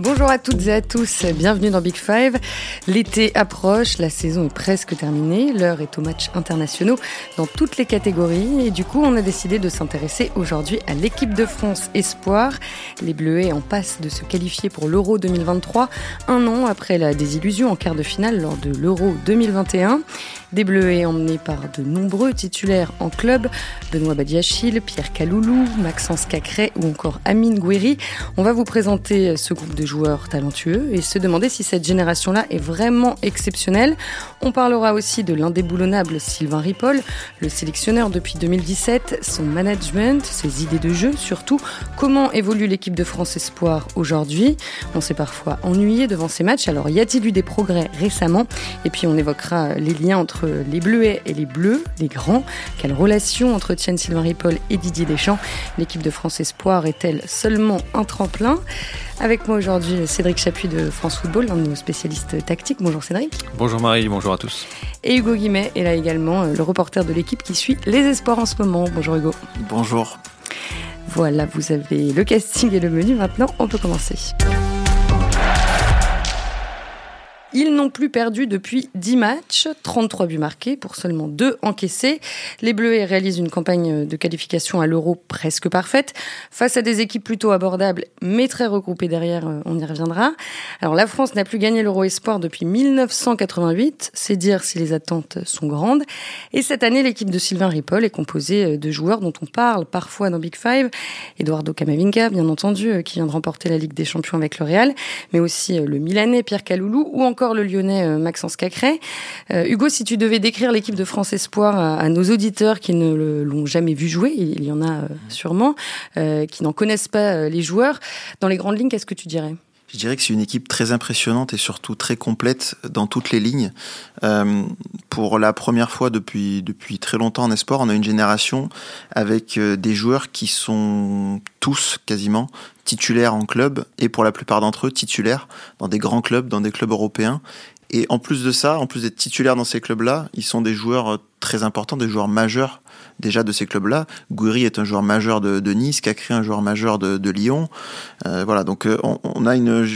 Bonjour à toutes et à tous, bienvenue dans Big Five. L'été approche, la saison est presque terminée, l'heure est aux matchs internationaux dans toutes les catégories et du coup on a décidé de s'intéresser aujourd'hui à l'équipe de France Espoir. Les Bleuets en passent de se qualifier pour l'Euro 2023, un an après la désillusion en quart de finale lors de l'Euro 2021. Des Bleuets emmenés par de nombreux titulaires en club, Benoît Badiachil, Pierre Caloulou, Maxence Cacré ou encore Amine Gouiri. On va vous présenter ce groupe de joueurs talentueux et se demander si cette génération-là est vraiment exceptionnelle. On parlera aussi de l'indéboulonnable Sylvain Ripoll, le sélectionneur depuis 2017, son management, ses idées de jeu surtout, comment évolue l'équipe de France Espoir aujourd'hui. On s'est parfois ennuyé devant ces matchs, alors y a-t-il eu des progrès récemment? Et puis on évoquera les liens entre les Bleuets et les Bleus, les grands. Quelle relation entretiennent Sylvain Ripoll et Didier Deschamps? L'équipe de France Espoir est-elle seulement un tremplin? Avec moi aujourd'hui, Cédric Chapuis de France Football, l'un de nos spécialistes tactiques. Bonjour Cédric. Bonjour Marie, bonjour à tous. Et Hugo Guimet est là également, le reporter de l'équipe qui suit les espoirs en ce moment. Bonjour Hugo. Bonjour. Voilà, vous avez le casting et le menu. Maintenant, on peut commencer. Ils n'ont plus perdu depuis 10 matchs, 33 buts marqués pour seulement 2 encaissés. Les Bleus réalisent une campagne de qualification à l'Euro presque parfaite face à des équipes plutôt abordables mais très regroupées derrière, euh, on y reviendra. Alors la France n'a plus gagné l'Euro Espoir depuis 1988, c'est dire si les attentes sont grandes. Et cette année, l'équipe de Sylvain Ripoll est composée euh, de joueurs dont on parle parfois dans Big Five. Eduardo Camavinga, bien entendu, euh, qui vient de remporter la Ligue des Champions avec le Real, mais aussi le Milanais Pierre Caloulou ou encore encore le Lyonnais euh, Maxence Cacré. Euh, Hugo, si tu devais décrire l'équipe de France Espoir à, nos auditeurs qui ne l'ont jamais vu jouer, il y en a euh, sûrement, qui n'en connaissent pas les joueurs, dans les grandes lignes, qu'est-ce que tu dirais? Je dirais que c'est une équipe très impressionnante et surtout très complète dans toutes les lignes. pour la première fois depuis, depuis très longtemps en espoir, on a une génération avec des joueurs qui sont tous quasiment titulaires en club et pour la plupart d'entre eux titulaires dans des grands clubs, dans des clubs européens. Et en plus de ça, en plus d'être titulaires dans ces clubs-là, ils sont des joueurs euh, très importants, des joueurs majeurs déjà de ces clubs-là. Gouiri est un joueur majeur de, Nice, Cacré un joueur majeur de, Lyon. Euh, voilà, donc euh, on, a une,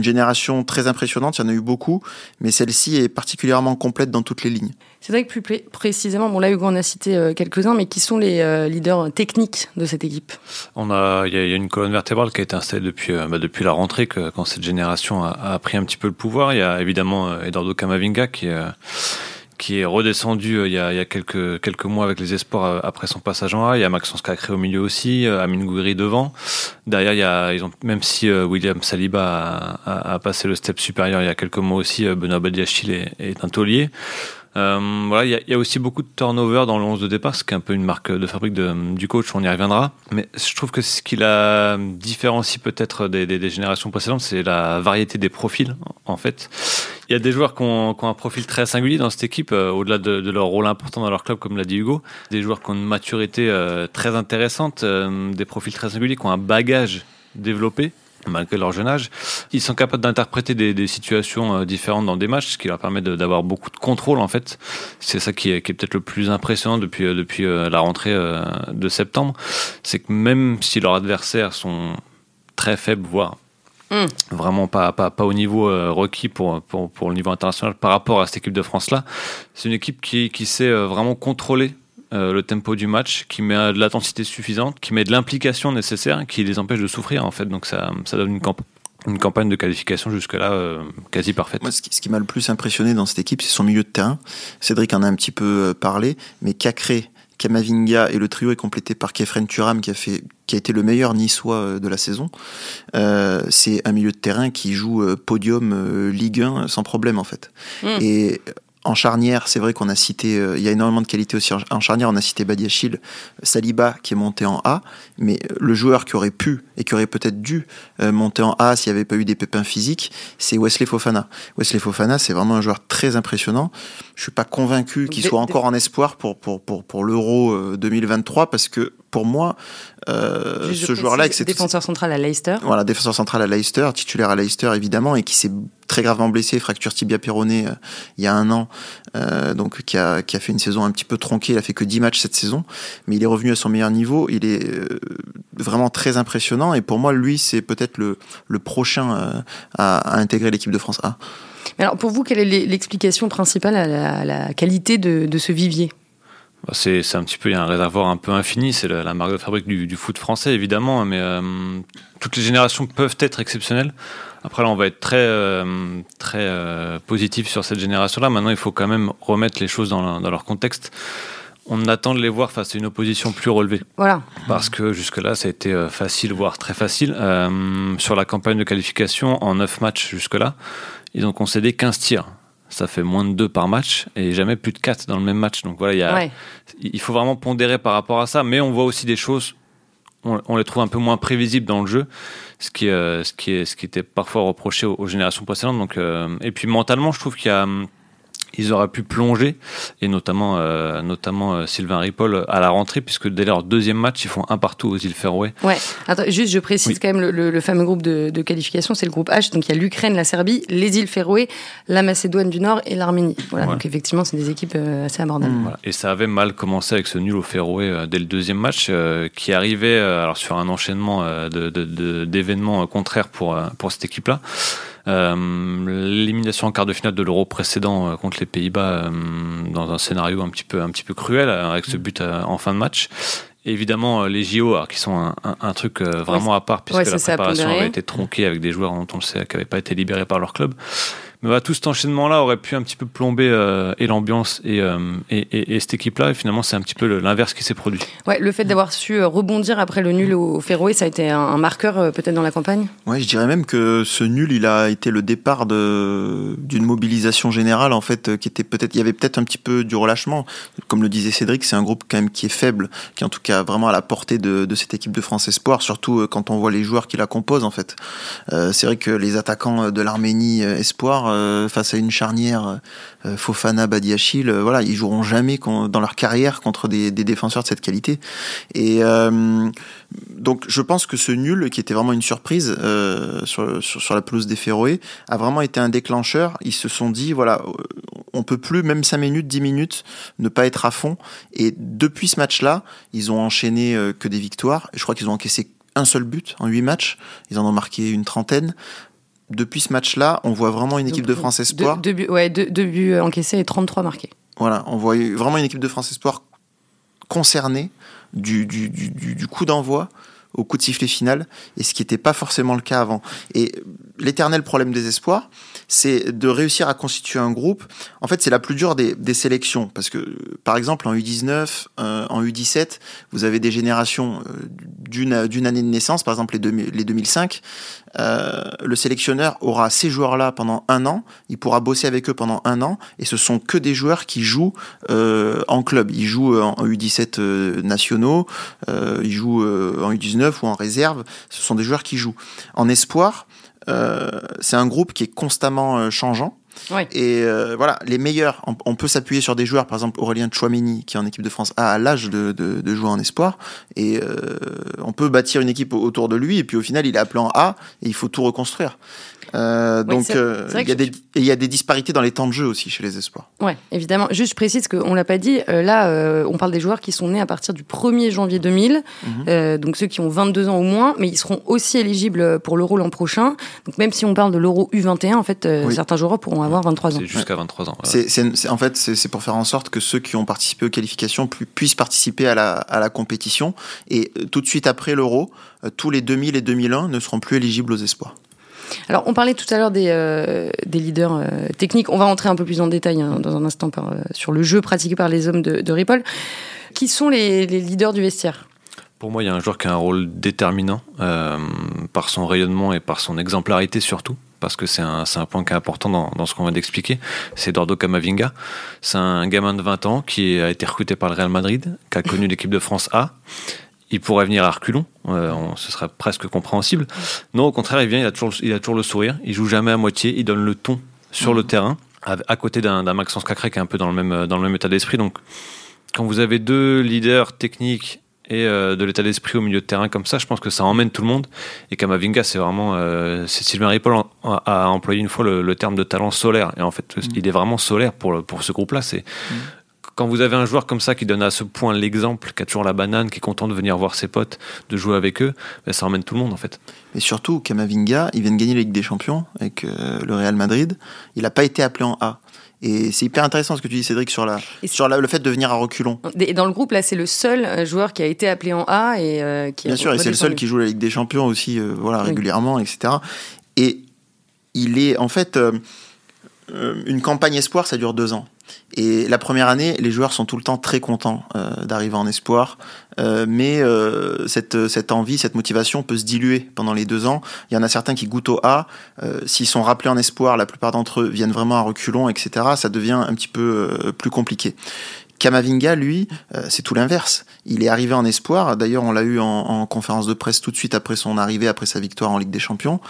génération très impressionnante, il y en a eu beaucoup, mais celle-ci est particulièrement complète dans toutes les lignes. C'est vrai que plus précisément, bon là Hugo en a cité euh, quelques-uns, mais qui sont les leaders techniques de cette équipe? On a, il y, a une colonne vertébrale qui a été installée depuis, bah, depuis la rentrée, que, quand cette génération a, pris un petit peu le pouvoir. Il y a évidemment Eduardo Camavinga qui qui est redescendu euh, il y, a, il y a, quelques, quelques mois avec les espoirs euh, après son passage en A. Il y a Maxence Cacré au milieu aussi, euh, Amine Gouiri devant. Derrière, il y a, ils ont, même si William Saliba a, a, passé le step supérieur il y a quelques mois aussi, Benoît Badiachil est, est un taulier. Euh, voilà, il y, y, a aussi beaucoup de turnover dans le 11 de départ, ce qui est un peu une marque de fabrique de, du coach, on y reviendra. Mais je trouve que ce qui la différencie peut-être des, des, des, générations précédentes, c'est la variété des profils, en fait. Il y a des joueurs qui ont, un profil très singulier dans cette équipe, euh, au-delà de, leur rôle important dans leur club, comme l'a dit Hugo. Des joueurs qui ont une maturité euh, très intéressante, euh, des profils très singuliers, qui ont un bagage développé malgré leur jeune âge. Ils sont capables d'interpréter des, situations différentes dans des matchs, ce qui leur permet d'avoir beaucoup de contrôle en fait. C'est ça qui est, peut-être le plus impressionnant depuis, depuis la rentrée de septembre. C'est que même si leurs adversaires sont très faibles, voire mm. vraiment pas, pas, pas, au niveau requis pour, pour, pour, le niveau international par rapport à cette équipe de France-là, c'est une équipe qui, qui sait vraiment contrôler euh, le tempo du match, qui met de l'intensité suffisante, qui met de l'implication nécessaire, qui les empêche de souffrir en fait. Donc ça, ça donne une, une campagne de qualification jusque-là euh, quasi parfaite. Moi, ce qui, m'a le plus impressionné dans cette équipe, c'est son milieu de terrain. Cédric en a un petit peu euh, parlé, mais Cacré, Kamavinga et le trio est complété par Kefren Turam qui a fait qui a été le meilleur niçois de la saison. Euh, c'est un milieu de terrain qui joue podium Ligue 1 sans problème en fait. Mm. Et en charnière, c'est vrai qu'on a cité, euh, il y a énormément de qualité aussi en charnière. On a cité Badiachil, Saliba qui est monté en A, mais le joueur qui aurait pu et qui aurait peut-être dû euh, monter en A s'il n'y avait pas eu des pépins physiques, c'est Wesley Fofana. Wesley Fofana, c'est vraiment un joueur très impressionnant. Je suis pas convaincu qu'il soit encore en espoir pour pour pour, pour l'Euro 2023 euh, parce que pour moi, euh, ce joueur-là, c'est défenseur central à Leicester. Voilà, défenseur central à Leicester, titulaire à Leicester évidemment, et qui s'est très gravement blessé, fracture tibia péroné euh, il y a un an, euh, donc qui a, qui a fait une saison un petit peu tronquée. Il a fait que 10 matchs cette saison, mais il est revenu à son meilleur niveau. Il est vraiment très impressionnant, et pour moi, lui, c'est peut-être le, le prochain à, à intégrer l'équipe de France A. Alors pour vous, quelle est l'explication principale à la, qualité de, de ce vivier? C'est un petit peu, il y a un réservoir un peu infini, c'est la, marque de fabrique du, foot français évidemment, mais euh, toutes les générations peuvent être exceptionnelles. Après là, on va être très, euh, très euh, positif sur cette génération-là. Maintenant, il faut quand même remettre les choses dans, dans leur contexte on attend de les voir face à une opposition plus relevée. Voilà. Parce que jusque-là, ça a été facile, voire très facile. sur la campagne de qualification, en 9 matchs jusque-là, ils ont concédé 15 tirs ça fait moins de 2 par match et jamais plus de 4 dans le même match. Donc voilà, il, y a, il faut vraiment pondérer par rapport à ça, mais on voit aussi des choses, on, les trouve un peu moins prévisibles dans le jeu, ce qui, euh, ce qui, est, ce qui était parfois reproché aux, générations précédentes. Donc, euh, et puis mentalement, je trouve qu'il y a ils auraient pu plonger, et notamment, euh, notamment euh, Sylvain Ripoll à la rentrée, puisque dès leur deuxième match, ils font un partout aux îles Féroé. Ouais, Attends, juste je précise quand même le, fameux groupe de, qualification, c'est le groupe H, donc il y a l'Ukraine, la Serbie, les îles Féroé, la Macédoine du Nord et l'Arménie. Voilà, donc effectivement, c'est des équipes euh, assez abordables. Mmh. Et ça avait mal commencé avec ce nul au Féroé dès le deuxième match, qui arrivait alors sur un enchaînement d'événements contraires pour, pour cette équipe-là. Euh, l'élimination en quart de finale de l'Euro précédent euh, contre les Pays-Bas euh, dans un scénario un petit peu, un petit peu cruel avec ce but en fin de match. évidemment, les JO, qui sont un, truc vraiment à part, puisque la préparation avait été tronquée avec des joueurs dont on le sait qui n'avaient pas été libérés par leur club. Mais bah, tout cet enchaînement-là aurait pu un petit peu plomber euh, et l'ambiance euh, et, et, et, cette équipe-là. Et finalement, c'est un petit peu l'inverse qui s'est produit. Ouais, le fait d'avoir su euh, rebondir après le nul au Féroé, ça a été un, marqueur peut-être dans la campagne? Ouais, je dirais même que ce nul, il a été le départ d'une mobilisation générale, en fait, qui était peut-être, il y avait peut-être un petit peu du relâchement. Comme le disait Cédric, c'est un groupe quand même qui est faible, qui est en tout cas vraiment à la portée de, de cette équipe de France Espoir, surtout quand on voit les joueurs qui la composent, en fait. c'est vrai que les attaquants de l'Arménie Espoir, euh, face à une charnière euh, Fofana, Badiachil, euh, voilà, ils joueront jamais dans leur carrière contre des, défenseurs de cette qualité. Et donc je pense que ce nul, qui était vraiment une surprise sur, la pelouse des Féroé, a vraiment été un déclencheur. Ils se sont dit, voilà, on peut plus, même 5 minutes, 10 minutes, ne pas être à fond. Et depuis ce match-là, ils ont enchaîné que des victoires. Je crois qu'ils ont encaissé un seul but en 8 matchs. Ils en ont marqué une trentaine depuis ce match-là, on voit vraiment une équipe de France Espoir. Deux, buts, ouais, deux, buts encaissés et 33 marqués. Voilà, on voit vraiment une équipe de France Espoir concernée du, du, du, du coup d'envoi au coup de sifflet final, et ce qui n'était pas forcément le cas avant. Et l'éternel problème des espoirs, c'est de réussir à constituer un groupe. En fait, c'est la plus dure des, des, sélections, parce que, par exemple, en U19, euh, en U17, vous avez des générations euh, d'une année de naissance, par exemple les, les 2005. Euh, le sélectionneur aura ces joueurs-là pendant un an, il pourra bosser avec eux pendant un an, et ce sont que des joueurs qui jouent en club. Ils jouent en U17 nationaux, ils jouent en U19 ou en réserve, ce sont des joueurs qui jouent. En espoir, c'est un groupe qui est constamment euh, changeant. Et euh, voilà, les meilleurs, on, peut s'appuyer sur des joueurs, par exemple Aurélien Chouameni, qui est en équipe de France A, à l'âge de, de, jouer en espoir, et on peut bâtir une équipe autour de lui, et puis au final, il est appelé en A, et il faut tout reconstruire. Euh, donc euh, il y, a des, il y a des disparités dans les temps de jeu aussi chez les espoirs. Ouais, évidemment. Juste je précise qu'on l'a pas dit. Euh, là, on parle des joueurs qui sont nés à partir du 1er janvier 2000, mhm. donc ceux qui ont 22 ans au moins, mais ils seront aussi éligibles pour l'Euro l'an prochain. Donc même si on parle de l'Euro U21, en fait, certains joueurs pourront avoir 23 ans. C'est jusqu'à 23 ans. En fait c'est pour faire en sorte que ceux qui ont participé aux qualifications puissent participer à la, à la compétition et tout de suite après l'Euro, tous les 2000 et 2001 ne seront plus éligibles aux espoirs. Alors, on parlait tout à l'heure des, euh, leaders euh, techniques. On va rentrer un peu plus en détail hein, dans un instant euh, sur le jeu pratiqué par les hommes de, Ripoll. Qui sont les, leaders du vestiaire? Pour moi, il y a un joueur qui a un rôle déterminant par son rayonnement et par son exemplarité surtout parce que c'est un, point qui est important dans, dans ce qu'on vient d'expliquer, c'est Eduardo Camavinga. C'est un gamin de 20 ans qui a été recruté par le Real Madrid, qui a connu l'équipe de France A, il pourrait venir à reculons, euh, ce serait presque compréhensible. Non, au contraire, il vient, il a toujours, il a toujours le sourire, il joue jamais à moitié, il donne le ton sur le mhm. terrain, à, côté d'un Maxence Cacré qui est un peu dans le même, dans le même état d'esprit. Donc, quand vous avez deux leaders techniques et de l'état d'esprit au milieu de terrain comme ça, je pense que ça emmène tout le monde. Et Kamavinga, c'est vraiment. c'est Sylvain Ripoll a, employé une fois le, terme de talent solaire. Et en fait, mm. il est vraiment solaire pour, pour ce groupe-là. C'est. Mm quand vous avez un joueur comme ça qui donne à ce point l'exemple, qui a toujours la banane, qui est content de venir voir ses potes, de jouer avec eux, ben, ça emmène tout le monde en fait. Mais surtout, Kamavinga, il vient de gagner la Ligue des Champions avec euh, le Real Madrid. Il n'a pas été appelé en A. Et c'est hyper intéressant ce que tu dis, Cédric, sur, la, sur le fait de venir à reculons. Et dans le groupe, là, c'est le seul euh, joueur qui a été appelé en A et euh, qui Bien sûr, et c'est le seul qui joue la Ligue des Champions aussi, voilà, régulièrement, etc. Et il est, en fait, une campagne espoir, ça dure deux ans. Et la première année, les joueurs sont tout le temps très contents euh, d'arriver en espoir, euh, mais euh, cette, cette envie, cette motivation peut se diluer pendant les deux ans. Il y en a certains qui goûtent au A, s'ils sont rappelés en espoir, la plupart d'entre eux viennent vraiment à reculons, etc. Ça devient un petit peu plus compliqué. Kamavinga, lui, euh, c'est tout l'inverse. Il est arrivé en espoir. D'ailleurs, on l'a eu en, conférence de presse tout de suite après son arrivée, après sa victoire en Ligue des Champions.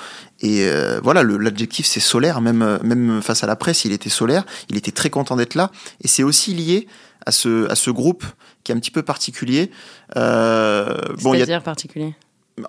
Et euh, voilà, l'adjectif c'est solaire. Même, même face à la presse, il était solaire. Il était très content d'être là. Et c'est aussi lié à ce, à ce groupe qui est un petit peu particulier. Euh, bon, C'est-à-dire particulier?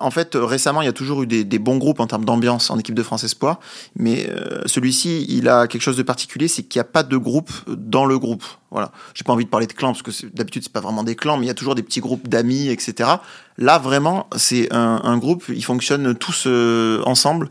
En fait, récemment, il y a toujours eu des, bons groupes en termes d'ambiance en équipe de France Espoir, mais euh, celui-ci, il a quelque chose de particulier, c'est qu'il n'y a pas de groupe dans le groupe. Voilà. J'ai pas envie de parler de clans parce que d'habitude c'est pas vraiment des clans, mais il y a toujours des petits groupes d'amis, etc. Là, vraiment, c'est un, groupe. Ils fonctionnent tous euh, ensemble.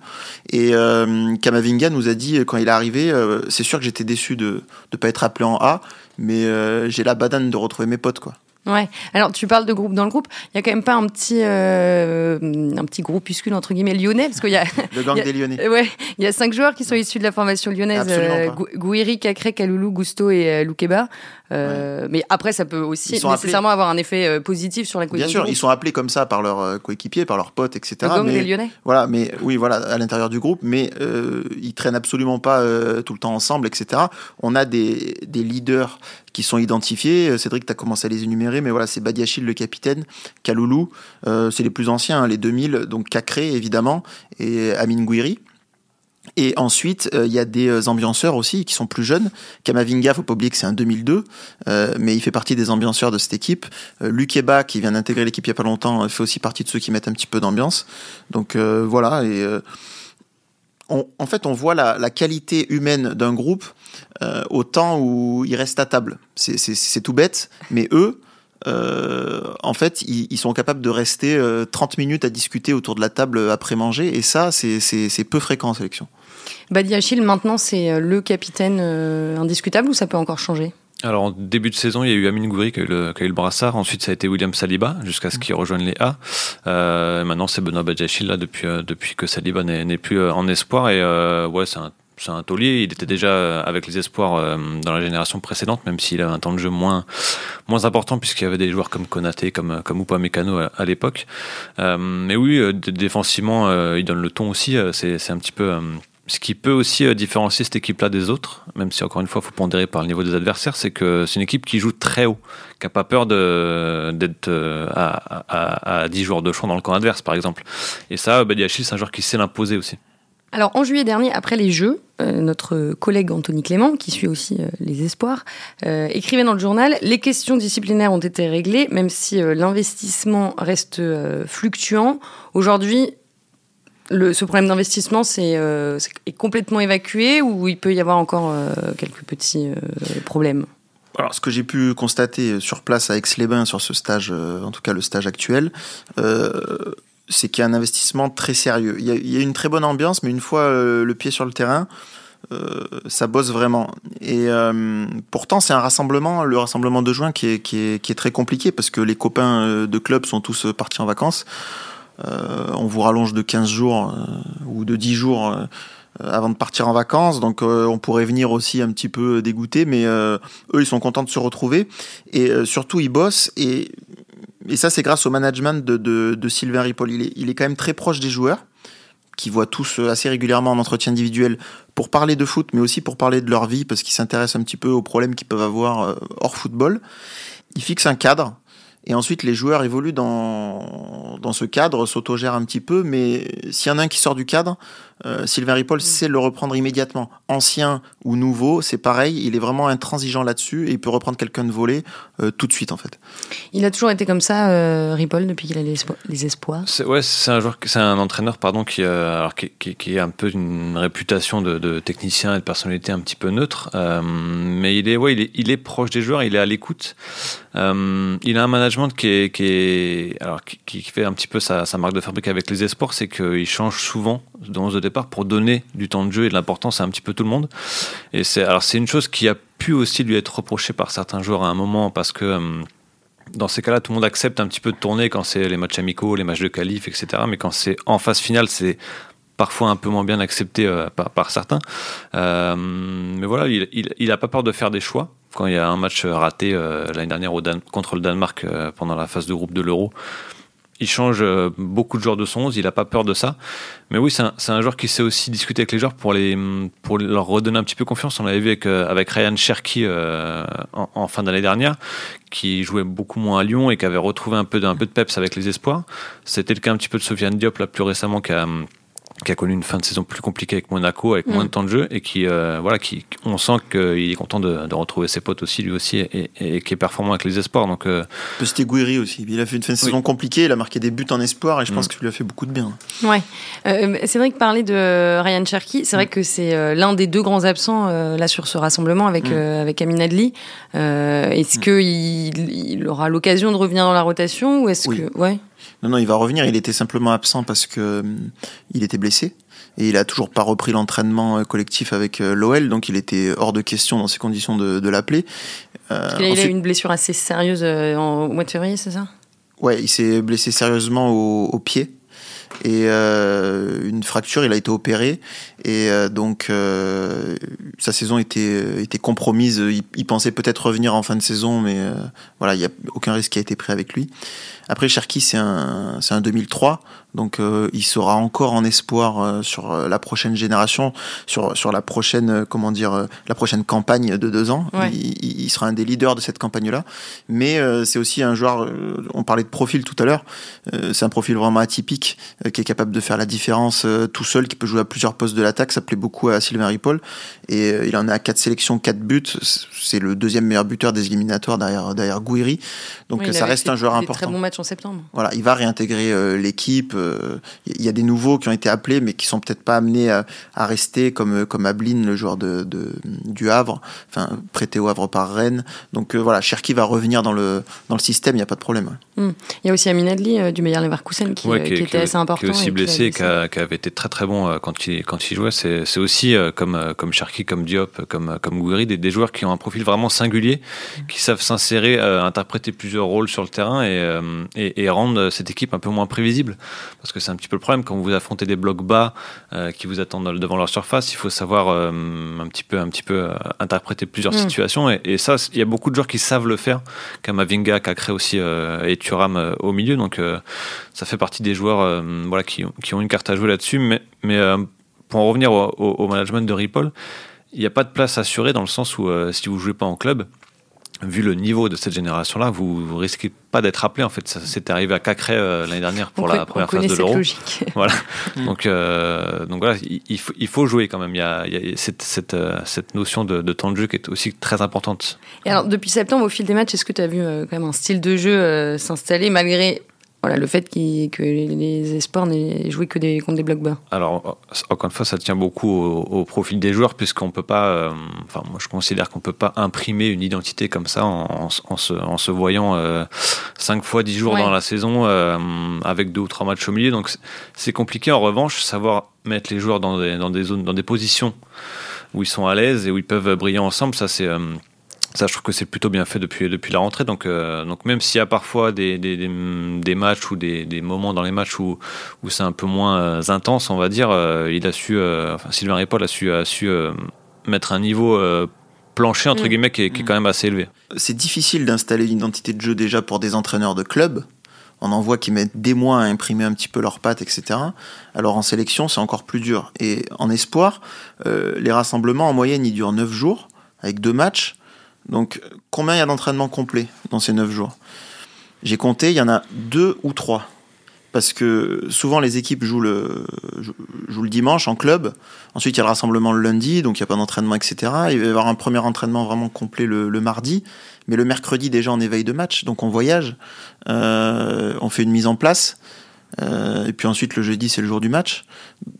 Et euh, Kamavinga nous a dit quand il est arrivé, c'est sûr que j'étais déçu de ne pas être appelé en A, mais j'ai la badane de retrouver mes potes, quoi. Ouais. Alors tu parles de groupe dans le groupe. Il y a quand même pas un petit euh, un petit groupuscule entre guillemets lyonnais parce qu'il y a le gang des Lyonnais. Ouais. Il y a cinq joueurs qui sont issus de la formation lyonnaise. Euh, Gouiri, Cacré, Kaloulou, Gusto et euh, Loukeba. Euh, Mais après, ça peut aussi nécessairement avoir un effet euh, positif sur la cohésion. Bien sûr, ils sont appelés comme ça par leurs coéquipiers, par leurs potes, etc. Le gang des Lyonnais. Voilà, mais oui, voilà, à l'intérieur du groupe, mais ils traînent absolument pas tout le temps ensemble, etc. On a des, des leaders qui sont identifiés. Euh, Cédric, tu as commencé à les énumérer, mais voilà, c'est Badiachil le capitaine, Kaloulou, euh, c'est les plus anciens, hein, les 2000, donc Cacré évidemment, et Amin Gouiri. Et ensuite, euh, il y a des ambianceurs aussi qui sont plus jeunes. Kamavinga, faut pas oublier que c'est un 2002, mais il fait partie des ambianceurs de cette équipe. Lukeba, qui vient d'intégrer l'équipe il y a pas longtemps, fait aussi partie de ceux qui mettent un petit peu d'ambiance. Donc voilà, en fait, on voit la, qualité humaine d'un groupe euh, au temps où ils restent à table. C'est tout bête, mais eux, euh, en fait, ils, sont capables de rester 30 euh, minutes à discuter autour de la table après manger, et ça, c'est peu fréquent en sélection. Badi Achille, maintenant, c'est le capitaine indiscutable ou ça peut encore changer? Alors, en début de saison, il y a eu Amin Gouiri qui a eu le, brassard. Ensuite, ça a été William Saliba, jusqu'à ce qu'il rejoigne les A. Euh, maintenant, c'est Benoît Badjachil, là, depuis, euh, depuis que Saliba n'est plus euh, en espoir. Et euh, ouais, c'est un, un taulier. Il était déjà avec les espoirs dans la génération précédente, même s'il a un temps de jeu moins, moins important, puisqu'il y avait des joueurs comme Konaté, comme, comme Upamecano à, à l'époque. mais oui, défensivement, il donne le ton aussi. C'est un petit peu ce qui peut aussi euh, différencier cette équipe-là des autres, même si encore une fois, il faut pondérer par le niveau des adversaires, c'est que c'est une équipe qui joue très haut, qui n'a pas peur d'être euh, à, à, 10 joueurs de champ dans le camp adverse, par exemple. Et ça, Badiachil, c'est un joueur qui sait l'imposer aussi. Alors, en juillet dernier, après les Jeux, euh, notre collègue Anthony Clément, qui suit aussi les espoirs, écrivait dans le journal Les questions disciplinaires ont été réglées, même si l'investissement reste fluctuant. Aujourd'hui, ce problème d'investissement euh, c'est, est complètement évacué ou il peut y avoir encore euh, quelques petits euh, problèmes? Alors, ce que j'ai pu constater sur place à Aix-les-Bains sur ce stage, en tout cas le stage actuel, c'est qu'il y a un investissement très sérieux. Il y, a, une très bonne ambiance, mais une fois le pied sur le terrain, ça bosse vraiment. Et pourtant, c'est un rassemblement, le rassemblement de juin, qui est, qui est, très compliqué parce que les copains de club sont tous partis en vacances. Euh, on vous rallonge de 15 jours euh, ou de 10 jours euh, avant de partir en vacances. Donc on pourrait venir aussi un petit peu dégoûté, mais eux, ils sont contents de se retrouver. Et surtout, ils bossent. Et, ça, c'est grâce au management de, Sylvain Ripoll. Il est, il est, quand même très proche des joueurs, qui voient tous assez régulièrement en entretien individuel pour parler de foot, mais aussi pour parler de leur vie, parce qu'ils s'intéressent un petit peu aux problèmes qu'ils peuvent avoir hors football. Il fixe un cadre Et ensuite, les joueurs évoluent dans, dans ce cadre, s'autogèrent un petit peu, mais s'il y en a un qui sort du cadre, euh, Sylvain Ripoll mm. sait le reprendre immédiatement. Ancien ou nouveau, c'est pareil, il est vraiment intransigeant là-dessus et il peut reprendre quelqu'un de volé euh, tout de suite en fait. Il a toujours été comme ça, euh, Ripoll, depuis qu'il a les, les espoirs? C'est, ouais, c'est un joueur, c'est un entraîneur pardon qui, alors, qui, qui, a un peu une réputation de, de, technicien et de personnalité un petit peu neutre, mais il est, ouais, il est, il est proche des joueurs, il est à l'écoute. il a un management qui est, qui est alors qui, qui fait un petit peu sa, sa marque de fabrique avec les espoirs, c'est qu'il change souvent dans de pour donner du temps de jeu et de l'importance à un petit peu tout le monde. Et c'est alors c'est une chose qui a pu aussi lui être reprochée par certains joueurs à un moment parce que euh, dans ces cas-là, tout le monde accepte un petit peu de tourner quand c'est les matchs amicaux, les matchs de qualif, etc. Mais quand c'est en phase finale, c'est parfois un peu moins bien accepté euh, par, certains. Euh, mais voilà, il n'a pas peur de faire des choix. Quand il y a un match raté l'année dernière contre le Danemark pendant la phase de groupe de l'Euro, il change euh, beaucoup de joueurs de son 11, il n'a pas peur de ça. Mais oui, c'est un, un, joueur qui sait aussi discuter avec les joueurs pour, les, pour leur redonner un petit peu confiance. On l'avait vu avec, euh, avec Ryan Cherky euh, en, fin d'année dernière, qui jouait beaucoup moins à Lyon et qui avait retrouvé un peu, un peu de peps avec les espoirs. C'était le cas un petit peu de Sofiane Diop, là, plus récemment, qui a qui a connu une fin de saison plus compliquée avec Monaco, avec moins mm. de temps de jeu, et qui, euh, voilà, qui, on sent qu'il est content de, de, retrouver ses potes aussi, lui aussi, et, et, qui est performant avec les espoirs. Donc, euh... Petit Guiri aussi. Il a fait une fin de saison compliquée, il a marqué des buts en espoir, et je pense mm. que ça lui a fait beaucoup de bien. Ouais. Euh, c'est vrai que parler de Ryan Cherky, c'est vrai mm. que c'est euh, l'un des deux grands absents euh, là sur ce rassemblement avec, avec Amin Adli. est-ce qu'il il aura l'occasion de revenir dans la rotation, ou est-ce que. Ouais. Non, non, il va revenir. Il était simplement absent parce que hum, il était blessé et il a toujours pas repris l'entraînement euh, collectif avec euh, l'OL, donc il était hors de question dans ces conditions de, de l'appeler. Euh, il a eu une blessure assez sérieuse en, au mois de février, c'est ça? Ouais, il s'est blessé sérieusement au, au pied et euh, une fracture. Il a été opéré et euh, donc euh, sa saison était était compromise. Il, il pensait peut-être revenir en fin de saison, mais voilà, il y a aucun risque qui a été pris avec lui. Après, Cherki, c'est un, c'est un 2003, donc euh, il sera encore en espoir euh, sur euh, la prochaine génération, sur, sur la prochaine, comment dire, la prochaine campagne de deux ans. Il, il, sera un des leaders de cette campagne-là. Mais c'est aussi un joueur, on parlait de profil tout à l'heure, c'est un profil vraiment atypique, qui est capable de faire la différence tout seul, qui peut jouer à plusieurs postes de l'attaque. Ça plaît beaucoup à Sylvain Ripoll. Et il en a quatre sélections, quatre buts. C'est le deuxième meilleur buteur des éliminatoires derrière, derrière Gouiri. Donc ça reste un joueur important. Très bon match en septembre. Voilà, il va réintégrer l'équipe il y a des nouveaux qui ont été appelés, mais qui sont peut-être pas amenés à, rester comme comme Ablin, le joueur de, du Havre, enfin prêté au Havre par Rennes. Donc euh, voilà, Cherki va revenir dans le dans le système, il n'y a pas de problème. Hmm. Il y a aussi Amin Adli euh, du Meilleur Leverkusen qui, euh, qui, qui, était assez important, qui est aussi blessé, et qui, qui, avait été très très bon quand il quand il jouait. C'est aussi comme comme Cherki, comme Diop, comme comme Gouiri, des, des, joueurs qui ont un profil vraiment singulier, hmm. qui savent s'insérer, interpréter plusieurs rôles sur le terrain et, et, et rendre cette équipe un peu moins prévisible parce que c'est un petit peu le problème quand vous affrontez des blocs bas euh, qui vous attendent devant leur surface. Il faut savoir euh, un petit peu, un petit peu euh, interpréter plusieurs mm. situations et, ça, il y a beaucoup de joueurs qui savent le faire, comme Avinga qui a créé aussi et Thuram au milieu. Donc ça fait partie des joueurs voilà qui, qui, ont une carte à jouer là-dessus. Mais, mais pour en revenir au, au, management de Ripoll, il n'y a pas de place assurée dans le sens où si vous jouez pas en club, vu le niveau de cette génération-là, vous, vous risquez pas d'être appelé. En fait, ça s'est arrivé à Cacré euh, l'année dernière pour la première phase de l'Euro. Voilà. Mm. donc, euh, donc voilà, il, faut, il faut jouer quand même. Il y a, il y a cette, cette, euh, cette, notion de, de, temps de jeu qui est aussi très importante. Et alors, depuis septembre, au fil des matchs, est-ce que tu as vu quand même un style de jeu s'installer malgré voilà, le fait que les espoirs n'aient joué que des, contre des blocs bas. Alors, encore une fois, ça tient beaucoup au, profil des joueurs, puisqu'on peut pas, euh, enfin, moi je considère qu'on peut pas imprimer une identité comme ça en, en, se, en se, voyant euh, 5 fois 10 jours dans la saison euh, avec deux ou trois matchs au milieu. Donc, c'est compliqué. En revanche, savoir mettre les joueurs dans des, dans des zones, dans des positions où ils sont à l'aise et où ils peuvent briller ensemble, ça c'est euh, ça, je trouve que c'est plutôt bien fait depuis, depuis la rentrée. Donc, euh, donc même s'il y a parfois des, des, des, matchs ou des, des, moments dans les matchs où, où c'est un peu moins euh, intense, on va dire, euh, il a su, enfin, Sylvain Ripoll a su, a su mettre un niveau plancher, entre mm. guillemets, qui est, qui est, quand même assez élevé. C'est difficile d'installer une identité de jeu déjà pour des entraîneurs de club. On en voit qui mettent des mois à imprimer un petit peu leurs pattes, etc. Alors en sélection, c'est encore plus dur. Et en espoir, les rassemblements, en moyenne, ils durent 9 jours, avec deux matchs. Donc, combien il y a d'entraînement complet dans ces 9 jours? J'ai compté, il y en a deux ou trois. Parce que souvent les équipes jouent le, dimanche en club. Ensuite, il y a le rassemblement le lundi, donc il n'y a pas d'entraînement, etc. Il va y avoir un premier entraînement vraiment complet le, mardi. Mais le mercredi, déjà, on éveille de match, donc on voyage. Euh, on fait une mise en place. Euh, et puis ensuite, le jeudi, c'est le jour du match,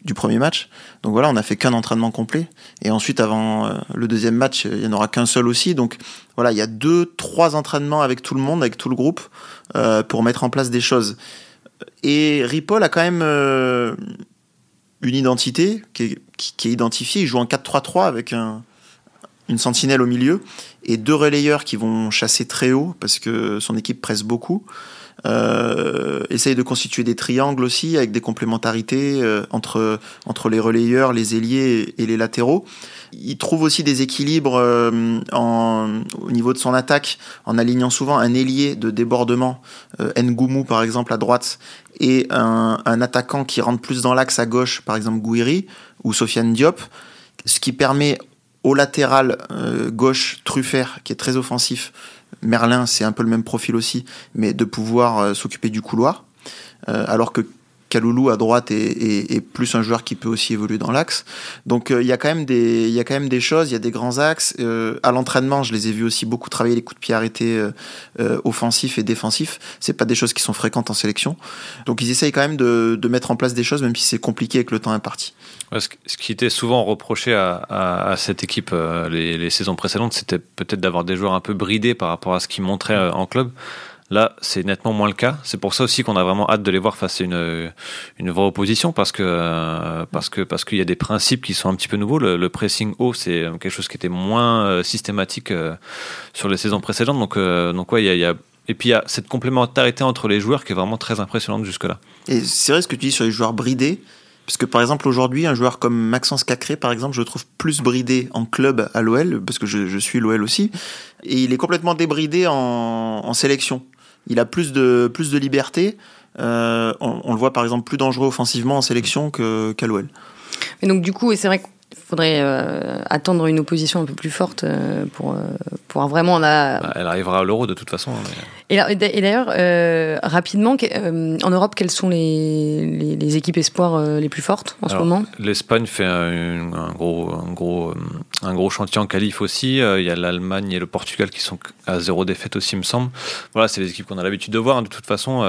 du premier match. Donc voilà, on a fait qu'un entraînement complet. Et ensuite, avant euh, le deuxième match, il n'y en aura qu'un seul aussi. Donc voilà, il y a deux, trois entraînements avec tout le monde, avec tout le groupe, euh, pour mettre en place des choses. Et Ripoll a quand même une identité qui est, identifiée. Il joue en 4-3-3 avec un, une sentinelle au milieu et deux relayeurs qui vont chasser très haut parce que son équipe presse beaucoup. Euh, essaye de constituer des triangles aussi avec des complémentarités euh, entre, entre les relayeurs, les ailiers et les latéraux. Il trouve aussi des équilibres euh, au niveau de son attaque en alignant souvent un ailier de débordement, Ngoumou par exemple à droite, et un, un attaquant qui rentre plus dans l'axe à gauche, par exemple Gouiri ou Sofiane Diop, ce qui permet au latéral gauche Truffert, qui est très offensif, Merlin, c'est un peu le même profil aussi, mais de pouvoir euh, s'occuper du couloir. Euh, alors que Kaloulou à droite est, plus un joueur qui peut aussi évoluer dans l'axe. Donc euh, il y a quand même des il y a quand même des choses, il y a des grands axes. Euh, à l'entraînement, je les ai vus aussi beaucoup travailler les coups de pied arrêtés euh, offensifs et défensifs. C'est pas des choses qui sont fréquentes en sélection. Donc ils essayent quand même de, mettre en place des choses, même si c'est compliqué avec le temps imparti. Ce qui était souvent reproché à, cette équipe les, saisons précédentes, c'était peut-être d'avoir des joueurs un peu bridés par rapport à ce qu'ils montraient en club. Là, c'est nettement moins le cas. C'est pour ça aussi qu'on a vraiment hâte de les voir face à une, une vraie opposition parce que parce que parce qu'il y a des principes qui sont un petit peu nouveaux. Le, pressing haut, c'est quelque chose qui était moins systématique sur les saisons précédentes. Donc donc ouais, il y a, et puis il y a cette complémentarité entre les joueurs qui est vraiment très impressionnante jusque-là. Et c'est vrai ce que tu dis sur les joueurs bridés. Parce que par exemple aujourd'hui, un joueur comme Maxence Cacré, par exemple, je le trouve plus bridé en club à l'OL, parce que je, suis l'OL aussi, et il est complètement débridé en sélection il a plus de, plus de liberté. Euh, on, le voit par exemple plus dangereux offensivement en sélection qu'à l'OL. Et donc du coup, et c'est vrai faudrait euh, attendre une opposition un peu plus forte euh, pour, pour vraiment... La... Bah, elle arrivera à l'euro de toute façon. Mais... Et, et d'ailleurs, euh, rapidement, euh, en Europe, quelles sont les, les, les équipes espoirs euh, les plus fortes en Alors, ce moment? L'Espagne fait un, un, gros, un, gros, un gros chantier en qualif aussi. Il y a l'Allemagne et le Portugal qui sont à zéro défaite aussi, me semble. Voilà, c'est les équipes qu'on a l'habitude de voir hein, de toute façon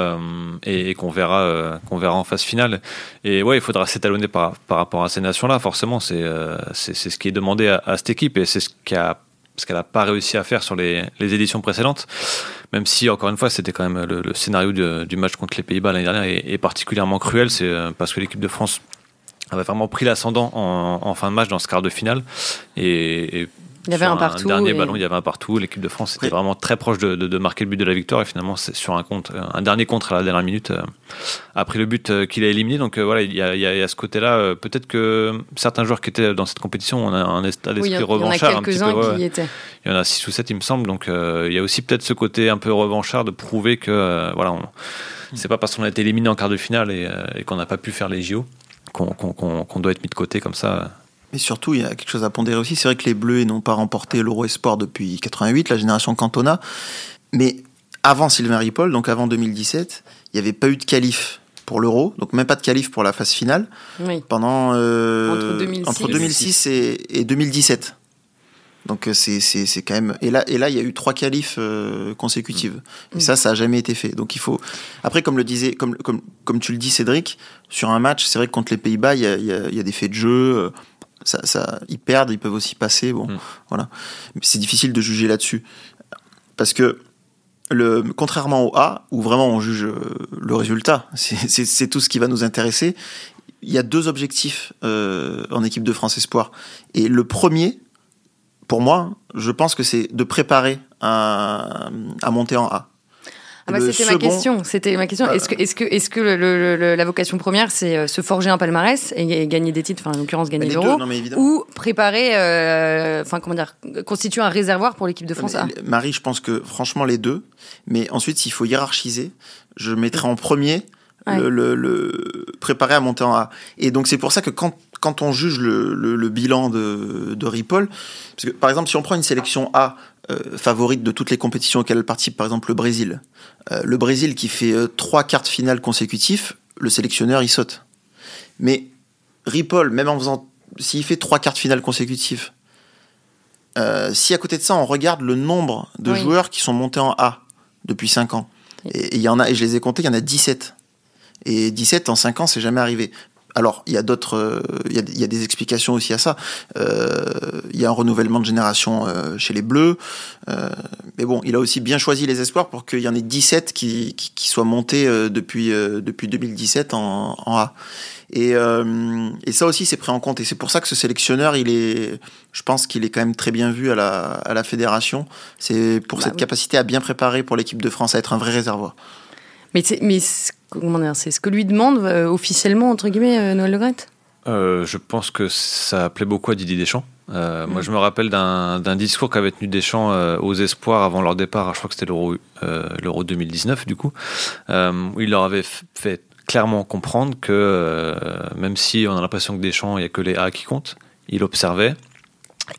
et, et qu'on verra, qu'on verra en phase finale. Et ouais, il faudra s'étalonner par, par rapport à ces nations-là. Forcément, c'est c'est ce qui est demandé à, cette équipe et c'est ce qu'elle n'a pas réussi à faire sur les, éditions précédentes. Même si, encore une fois, c'était quand même le, scénario du, match contre les Pays-Bas l'année dernière est, particulièrement cruel. C'est parce que l'équipe de France avait vraiment pris l'ascendant en, fin de match dans ce quart de finale. Et il y avait un partout. Un dernier et... ballon, il y avait un partout. L'équipe de France était oui. vraiment très proche de, de, de, marquer le but de la victoire. Et finalement, c'est sur un, compte, un dernier contre à la dernière minute, euh, a pris le but euh, qu'il a éliminé. Donc euh, voilà, il y a, il y a, il y a ce côté-là. Euh, Peut-être que certains joueurs qui étaient dans cette compétition ont un état d'esprit oui, revanchard. un petit peu, ouais. Il y en a 6 ou 7, il me semble. Donc euh, il y a aussi peut-être ce côté un peu revanchard de prouver que euh, voilà, on, c'est pas parce qu'on a été éliminé en quart de finale et, et qu'on n'a pas pu faire les JO qu'on qu qu qu doit être mis de côté comme ça. Mais surtout, il y a quelque chose à pondérer aussi. C'est vrai que les Bleus n'ont pas remporté l'Euro Esport depuis 88, la génération Cantona. Mais avant Sylvain Ripoll, donc avant 2017, il n'y avait pas eu de qualif pour l'Euro, donc même pas de qualif pour la phase finale. Oui. Pendant euh, entre 2006, entre 2006 et, et 2017. Donc c'est quand même et là et là il y a eu trois qualifs euh, consécutives mmh. et ça ça a jamais été fait. Donc il faut après comme le disait comme comme comme tu le dis Cédric sur un match c'est vrai que contre les Pays-Bas il y a, y, a, y a, des faits de jeu ça, ça, ils perdent, ils peuvent aussi passer. Bon, mmh. voilà. C'est difficile de juger là-dessus. Parce que, le, contrairement au A, où vraiment on juge le résultat, c'est tout ce qui va nous intéresser, il y a deux objectifs euh, en équipe de France Espoir. Et le premier, pour moi, je pense que c'est de préparer à, à monter en A. Ah bah c'était ma question. C'était ma question. Est-ce que, est-ce que, est-ce que le, le, le, la vocation première, c'est euh, se forger un palmarès et, et gagner des titres, enfin en l'occurrence gagner l'euro, ou préparer, euh, enfin comment dire, constituer un réservoir pour l'équipe de France A? Marie, je pense que franchement les deux. Mais ensuite, s'il faut hiérarchiser, je mettrai en premier ouais. le, le, le préparer à monter en A. Et donc c'est pour ça que quand, quand on juge le, le, bilan de, de Ripoll, parce que par exemple si on prend une sélection A euh, favorite de toutes les compétitions auxquelles elle participe, par exemple le Brésil, euh, le Brésil qui fait euh, trois quarts finales consécutifs, le sélectionneur il saute. Mais Ripoll, même en faisant, s'il fait trois quarts finales consécutifs, si à côté de ça on regarde le nombre de joueurs qui sont montés en A depuis 5 ans, et il y en a, et je les ai comptés, il y en a 17. Et 17 en 5 ans, c'est jamais arrivé. Alors, il y a d'autres, euh, il, y a, des explications aussi à ça. Euh, il y a un renouvellement de génération euh, chez les Bleus. mais bon, il a aussi bien choisi les espoirs pour qu'il y en ait 17 qui, qui, soient montés depuis, depuis 2017 en, en A. Et, et, ça aussi, c'est pris en compte. Et c'est pour ça que ce sélectionneur, il est, je pense qu'il est quand même très bien vu à la, à la fédération. C'est pour bah cette capacité à bien préparer pour l'équipe de France, à être un vrai réservoir. Mais, mais c'est ce que lui demande euh, officiellement, entre guillemets, euh, Noël Le euh, Je pense que ça plaît beaucoup à Didier Deschamps. Moi, mm. je me rappelle d'un discours qu'avait tenu Deschamps aux Espoirs avant leur départ, je crois que c'était l'Euro 2019, du coup, où il leur avait fait clairement comprendre que même si on a l'impression que Deschamps, il n'y a que les A qui comptent, il observait,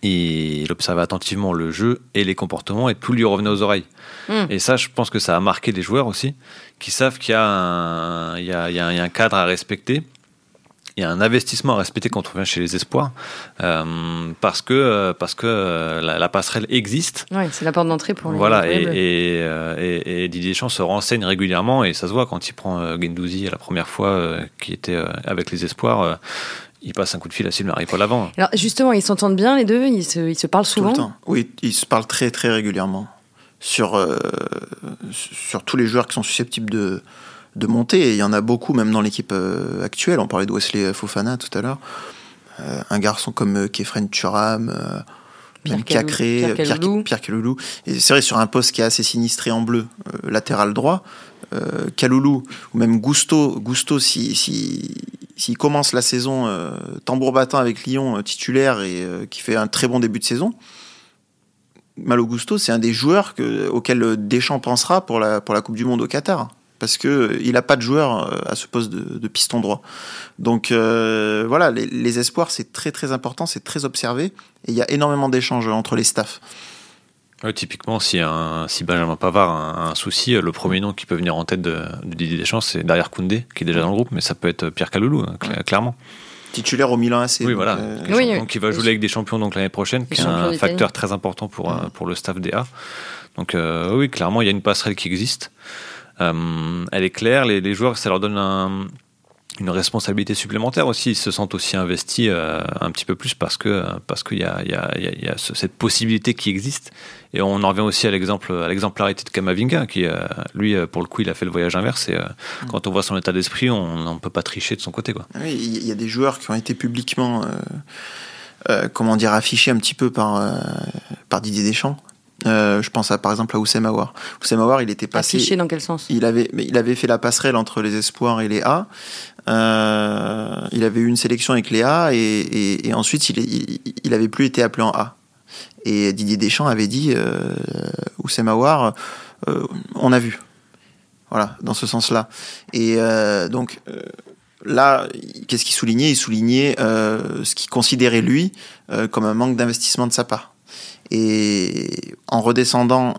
il observait attentivement le jeu et les comportements et tout lui revenait aux oreilles. Mm. Et ça, je pense que ça a marqué des joueurs aussi qui savent qu'il y, a un cadre à respecter. Il y a un investissement à respecter quand on vient chez les espoirs, euh, parce que, euh, parce que euh, la, passerelle existe. Oui, c'est la porte d'entrée pour les Voilà, et, et, et, Didier Deschamps se renseigne régulièrement, et ça se voit quand il prend Gendouzi la première fois, qui était avec les espoirs il passe un coup de fil à Sylvain Ripoll avant. Alors justement, ils s'entendent bien les deux ils se, ils se parlent souvent Tout le temps. Oui, ils se parlent très très régulièrement sur, euh, sur tous les joueurs qui sont susceptibles de, de monter. Et il y en a beaucoup, même dans l'équipe euh, actuelle. On parlait de Wesley Fofana tout à l'heure. Euh, un garçon comme Kefren Turam, Pierre Cacré, Pierre, Pierre Kaloulou. Et c'est vrai, sur un poste qui est assez sinistré en bleu, latéral droit, euh, Kaloulou ou même Gusto, Gusto s'il si, si, commence la saison tambour battant avec Lyon titulaire et qui fait un très bon début de saison, Malo Gusto, c'est un des joueurs que, auxquels Deschamps pensera pour la, pour la Coupe du Monde au Qatar. Parce qu'il euh, n'a pas de joueur euh, à ce poste de, piston droit. Donc euh, voilà, les, espoirs, c'est très très important, c'est très observé. Et il y a énormément d'échanges entre les staffs. Typiquement, si, un, si Benjamin Pavard a un, souci, le premier nom qui peut venir en tête de, Didier Deschamps, c'est derrière Koundé, qui est déjà dans le groupe, mais ça peut être Pierre Caloulou, hein, clairement titulaire au Milan AC. Oui, voilà. Donc, il va jouer avec des champions donc l'année prochaine, qui est un facteur très important pour, euh, pour le staff DA. Donc euh, oui, clairement, il y a une passerelle qui existe. Euh, elle est claire. Les, les, joueurs, ça leur donne un, une responsabilité supplémentaire aussi. Ils se sentent aussi investis euh, un petit peu plus parce que parce qu'il y a, y a, y a cette possibilité qui existe. Et on en revient aussi à l'exemple à l'exemplarité de Kamavinga qui euh, lui euh, pour le coup il a fait le voyage inverse et mm. quand on voit son état d'esprit on ne peut pas tricher de son côté quoi. Oui, il y a des joueurs qui ont été publiquement comment dire affichés un petit peu par par Didier Deschamps euh, je pense à, par exemple à Oussem Aouar. Oussem Aouar, il était passé. Affiché dans quel sens? il avait, il avait fait la passerelle entre les espoirs et les A. Euh, il avait eu une sélection avec les A et, ensuite il, il, avait plus été appelé en A. Et Didier Deschamps avait dit euh, Oussem Aouar, euh, on a vu. Voilà, dans ce sens-là. Et euh, donc là, qu'est-ce qu'il soulignait? Il soulignait ce qu'il considérait lui comme un manque d'investissement de sa part. Et en redescendant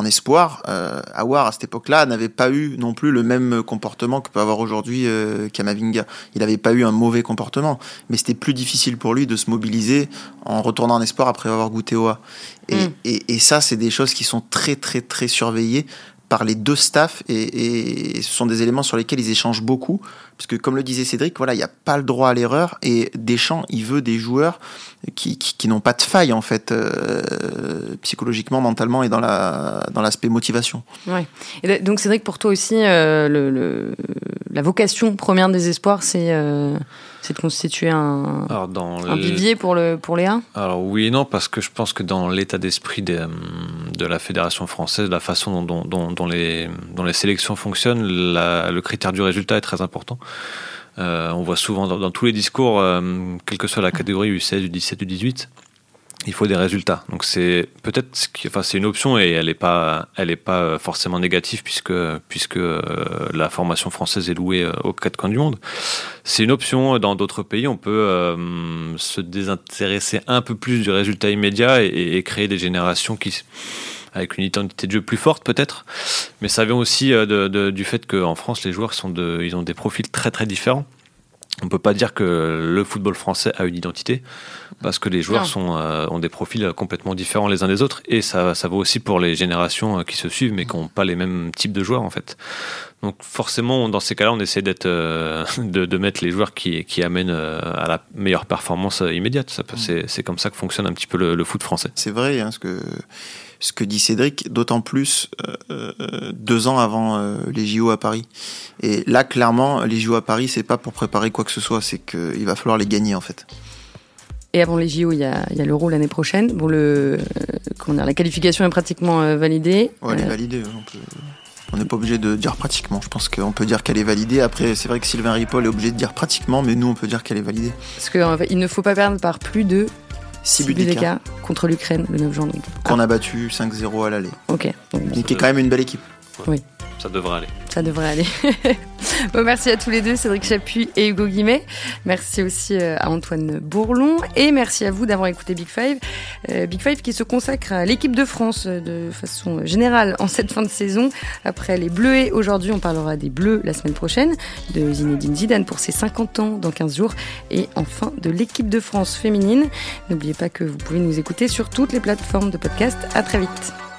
en espoir, euh, Awar à cette époque-là n'avait pas eu non plus le même comportement que peut avoir aujourd'hui euh, Kamavinga. Il n'avait pas eu un mauvais comportement, mais c'était plus difficile pour lui de se mobiliser en retournant en espoir après avoir goûté au A. Et, mm. et, et ça, c'est des choses qui sont très très très surveillées par les deux staffs et, ce sont des éléments sur lesquels ils échangent beaucoup. Parce que comme le disait Cédric voilà il n'y a pas le droit à l'erreur et Deschamps il veut des joueurs qui, qui, n'ont pas de faille en fait euh, psychologiquement mentalement et dans la dans l'aspect motivation. Ouais. Donc Cédric pour toi aussi euh, le, la vocation première des espoirs c'est euh, c'est de constituer un, un vivier pour, le, pour les Alors oui et non, parce que je pense que dans l'état d'esprit de, de la Fédération française, la façon dont, dont, dont, les, dont les sélections fonctionnent, le critère du résultat est très important. Euh, on voit souvent dans, tous les discours, euh, quelle que soit la catégorie U16, U17, U18, il faut des résultats. Donc c'est peut-être, enfin c'est une option et elle n'est pas, elle est pas forcément négative puisque puisque euh, la formation française est louée euh, aux quatre coins du monde. C'est une option. Dans d'autres pays, on peut euh, se désintéresser un peu plus du résultat immédiat et, créer des générations qui avec une identité de jeu plus forte peut-être, mais ça vient aussi du fait qu'en France les joueurs sont de, ils ont des profils très très différents on peut pas dire que le football français a une identité parce que les joueurs sont, euh, ont des profils complètement différents les uns des autres et ça, ça vaut aussi pour les générations euh, qui se suivent mais qui n'ont pas les mêmes types de joueurs en fait. Donc forcément dans ces cas-là on essaie d'être euh, de, mettre les joueurs qui, qui amènent à la meilleure performance immédiate. C'est comme ça que fonctionne un petit peu le, foot français. C'est vrai hein, ce que ce que dit Cédric, d'autant plus euh, euh, deux ans avant euh, les JO à Paris. Et là, clairement, les JO à Paris, c'est pas pour préparer quoi que ce soit, c'est qu'il va falloir les gagner en fait. Et avant les JO, il y a, l'Euro l'année prochaine. Bon, le, la qualification est pratiquement validée. Ouais, elle est validée. On n'est pas obligé de dire pratiquement. Je pense qu'on peut dire qu'elle est validée. Après, c'est vrai que Sylvain Ripoll est obligé de dire pratiquement, mais nous, on peut dire qu'elle est validée. Parce qu'il ne faut pas perdre par plus de 6 buts d'écart contre l'Ukraine le 9 juin. Qu'on a battu 5-0 à l'aller. Ok. Donc, qui est quand même une belle équipe. Oui. Ça devrait aller. Ça devrait aller. bon, merci à tous les deux, Cédric Chapuis et Hugo Guimet. Merci aussi euh, à Antoine Bourlon et merci à vous d'avoir écouté Big Five. Euh, Big Five qui se consacre à l'équipe de France euh, de façon générale en cette fin de saison. Après les Bleuets, aujourd'hui, on parlera des Bleus la semaine prochaine, de Zinedine Zidane pour ses 50 ans dans 15 jours et enfin de l'équipe de France féminine. N'oubliez pas que vous pouvez nous écouter sur toutes les plateformes de podcast. À très vite.